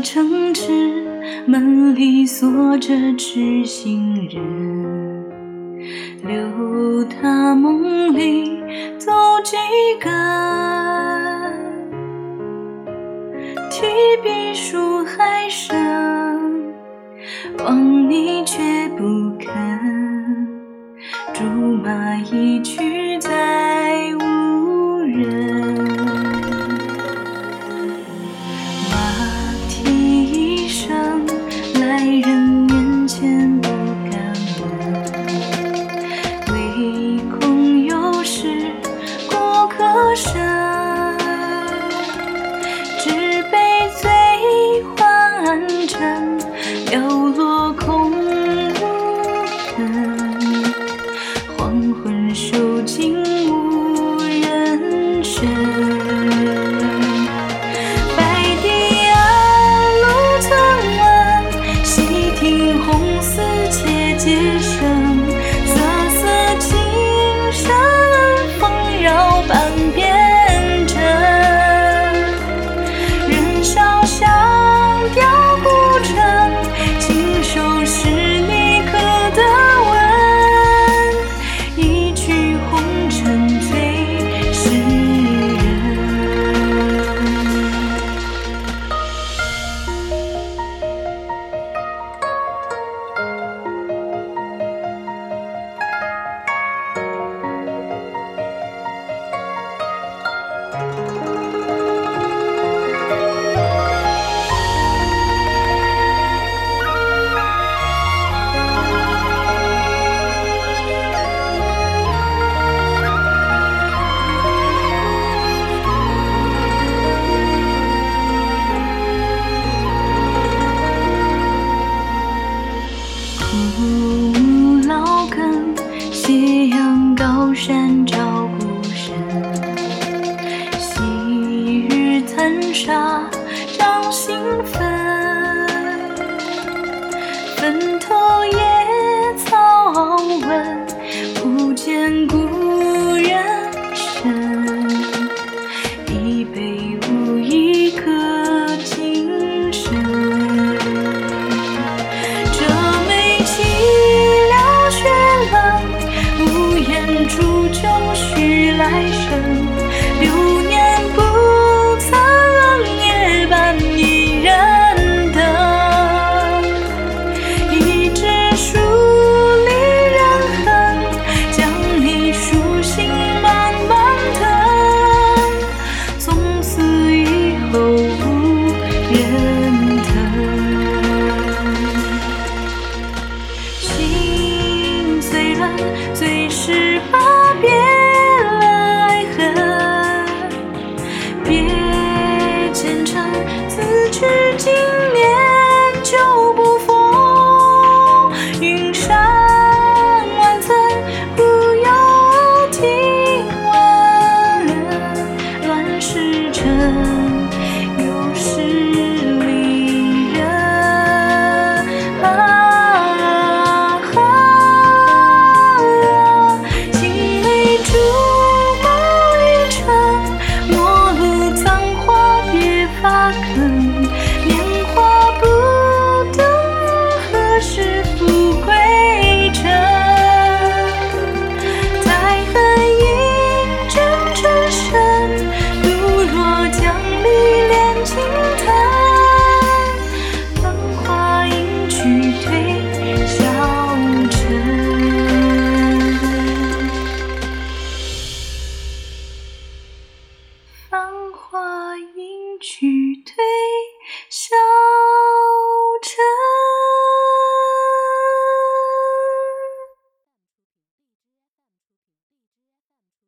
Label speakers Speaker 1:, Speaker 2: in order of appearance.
Speaker 1: 城池门里锁着痴心人，留他梦里走几竿。提笔书海深，望你却不肯。竹马一去。陌生古老根，夕阳高山照孤身。